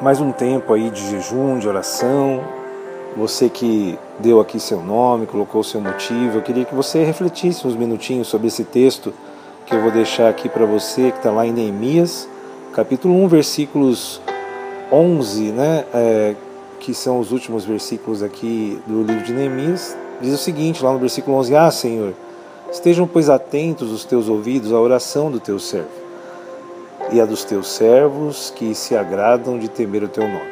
mais um tempo aí de jejum, de oração. Você que deu aqui seu nome, colocou seu motivo, eu queria que você refletisse uns minutinhos sobre esse texto que eu vou deixar aqui para você, que está lá em Neemias, capítulo 1, versículos 11, né? É, que são os últimos versículos aqui do livro de Neemias. Diz o seguinte, lá no versículo 11: Ah, Senhor, estejam, pois, atentos os teus ouvidos à oração do teu servo e a dos teus servos que se agradam de temer o teu nome.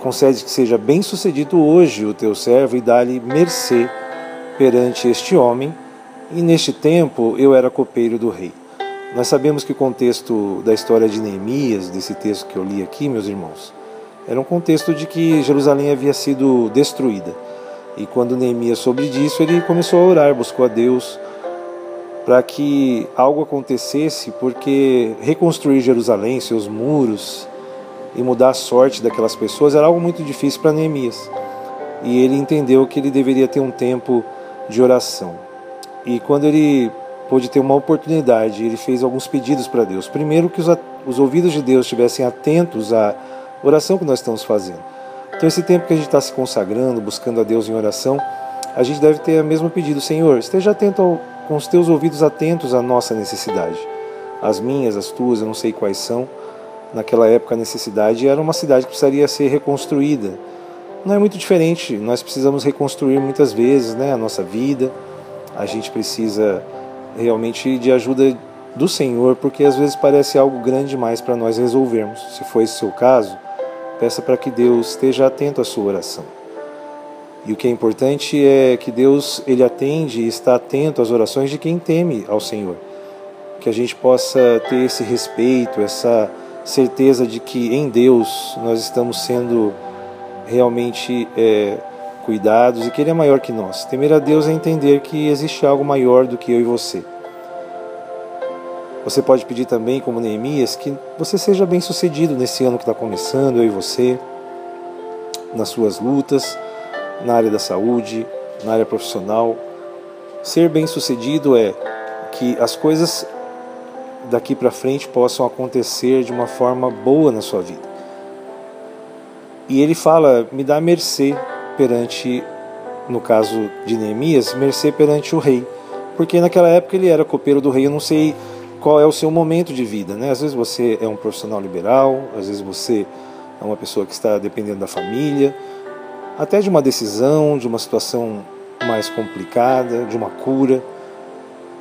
Concede que seja bem sucedido hoje o teu servo e dá-lhe mercê perante este homem. E neste tempo eu era copeiro do rei. Nós sabemos que o contexto da história de Neemias, desse texto que eu li aqui, meus irmãos, era um contexto de que Jerusalém havia sido destruída. E quando Neemias soube disso, ele começou a orar, buscou a Deus, para que algo acontecesse, porque reconstruir Jerusalém, seus muros e mudar a sorte daquelas pessoas era algo muito difícil para Neemias. E ele entendeu que ele deveria ter um tempo de oração. E quando ele pôde ter uma oportunidade, ele fez alguns pedidos para Deus. Primeiro, que os, os ouvidos de Deus estivessem atentos à oração que nós estamos fazendo. Então, esse tempo que a gente está se consagrando, buscando a Deus em oração, a gente deve ter o mesmo pedido: Senhor, esteja atento ao com os teus ouvidos atentos à nossa necessidade. As minhas, as tuas, eu não sei quais são. Naquela época a necessidade era uma cidade que precisaria ser reconstruída. Não é muito diferente, nós precisamos reconstruir muitas vezes né, a nossa vida. A gente precisa realmente de ajuda do Senhor, porque às vezes parece algo grande demais para nós resolvermos. Se for esse o seu caso, peça para que Deus esteja atento à sua oração. E o que é importante é que Deus ele atende e está atento às orações de quem teme ao Senhor. Que a gente possa ter esse respeito, essa certeza de que em Deus nós estamos sendo realmente é, cuidados e que Ele é maior que nós. Temer a Deus é entender que existe algo maior do que eu e você. Você pode pedir também, como Neemias, que você seja bem sucedido nesse ano que está começando, eu e você, nas suas lutas na área da saúde, na área profissional. Ser bem-sucedido é que as coisas daqui para frente possam acontecer de uma forma boa na sua vida. E ele fala: me dá mercê perante, no caso de Neemias, mercê perante o rei. Porque naquela época ele era copeiro do rei, eu não sei qual é o seu momento de vida. Né? Às vezes você é um profissional liberal, às vezes você é uma pessoa que está dependendo da família, até de uma decisão, de uma situação mais complicada, de uma cura.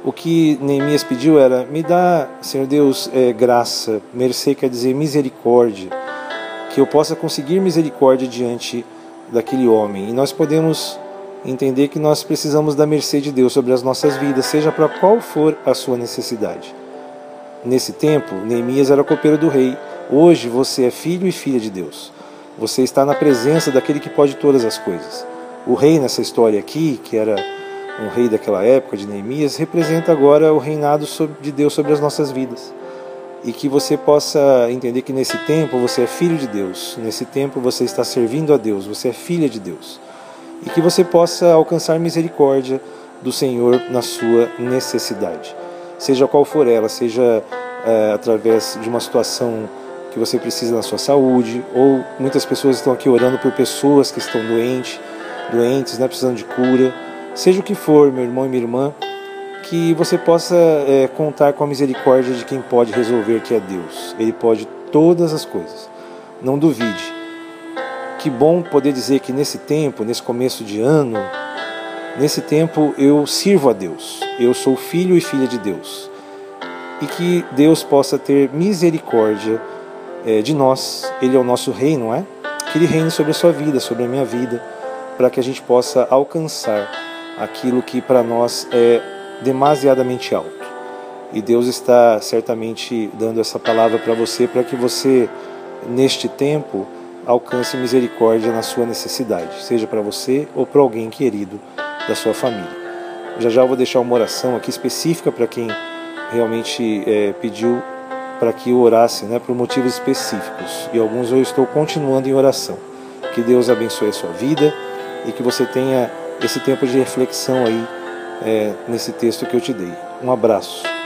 O que Neemias pediu era: me dá, Senhor Deus, é, graça, mercê quer dizer misericórdia, que eu possa conseguir misericórdia diante daquele homem. E nós podemos entender que nós precisamos da mercê de Deus sobre as nossas vidas, seja para qual for a sua necessidade. Nesse tempo, Neemias era copeiro do rei. Hoje você é filho e filha de Deus. Você está na presença daquele que pode todas as coisas. O rei nessa história aqui, que era um rei daquela época de Neemias, representa agora o reinado de Deus sobre as nossas vidas. E que você possa entender que nesse tempo você é filho de Deus, nesse tempo você está servindo a Deus, você é filha de Deus. E que você possa alcançar misericórdia do Senhor na sua necessidade, seja qual for ela, seja é, através de uma situação que você precisa na sua saúde, ou muitas pessoas estão aqui orando por pessoas que estão doentes, doentes, né, precisando de cura. Seja o que for, meu irmão e minha irmã, que você possa é, contar com a misericórdia de quem pode resolver, que é Deus. Ele pode todas as coisas. Não duvide. Que bom poder dizer que nesse tempo, nesse começo de ano, nesse tempo eu sirvo a Deus. Eu sou filho e filha de Deus. E que Deus possa ter misericórdia é, de nós. Ele é o nosso rei, não é? Que ele reine sobre a sua vida, sobre a minha vida, para que a gente possa alcançar aquilo que para nós é demasiadamente alto. E Deus está certamente dando essa palavra para você, para que você, neste tempo, alcance misericórdia na sua necessidade, seja para você ou para alguém querido da sua família. Já já eu vou deixar uma oração aqui específica para quem realmente é, pediu para que eu orasse né, por motivos específicos. E alguns eu estou continuando em oração. Que Deus abençoe a sua vida e que você tenha esse tempo de reflexão aí é, nesse texto que eu te dei. Um abraço.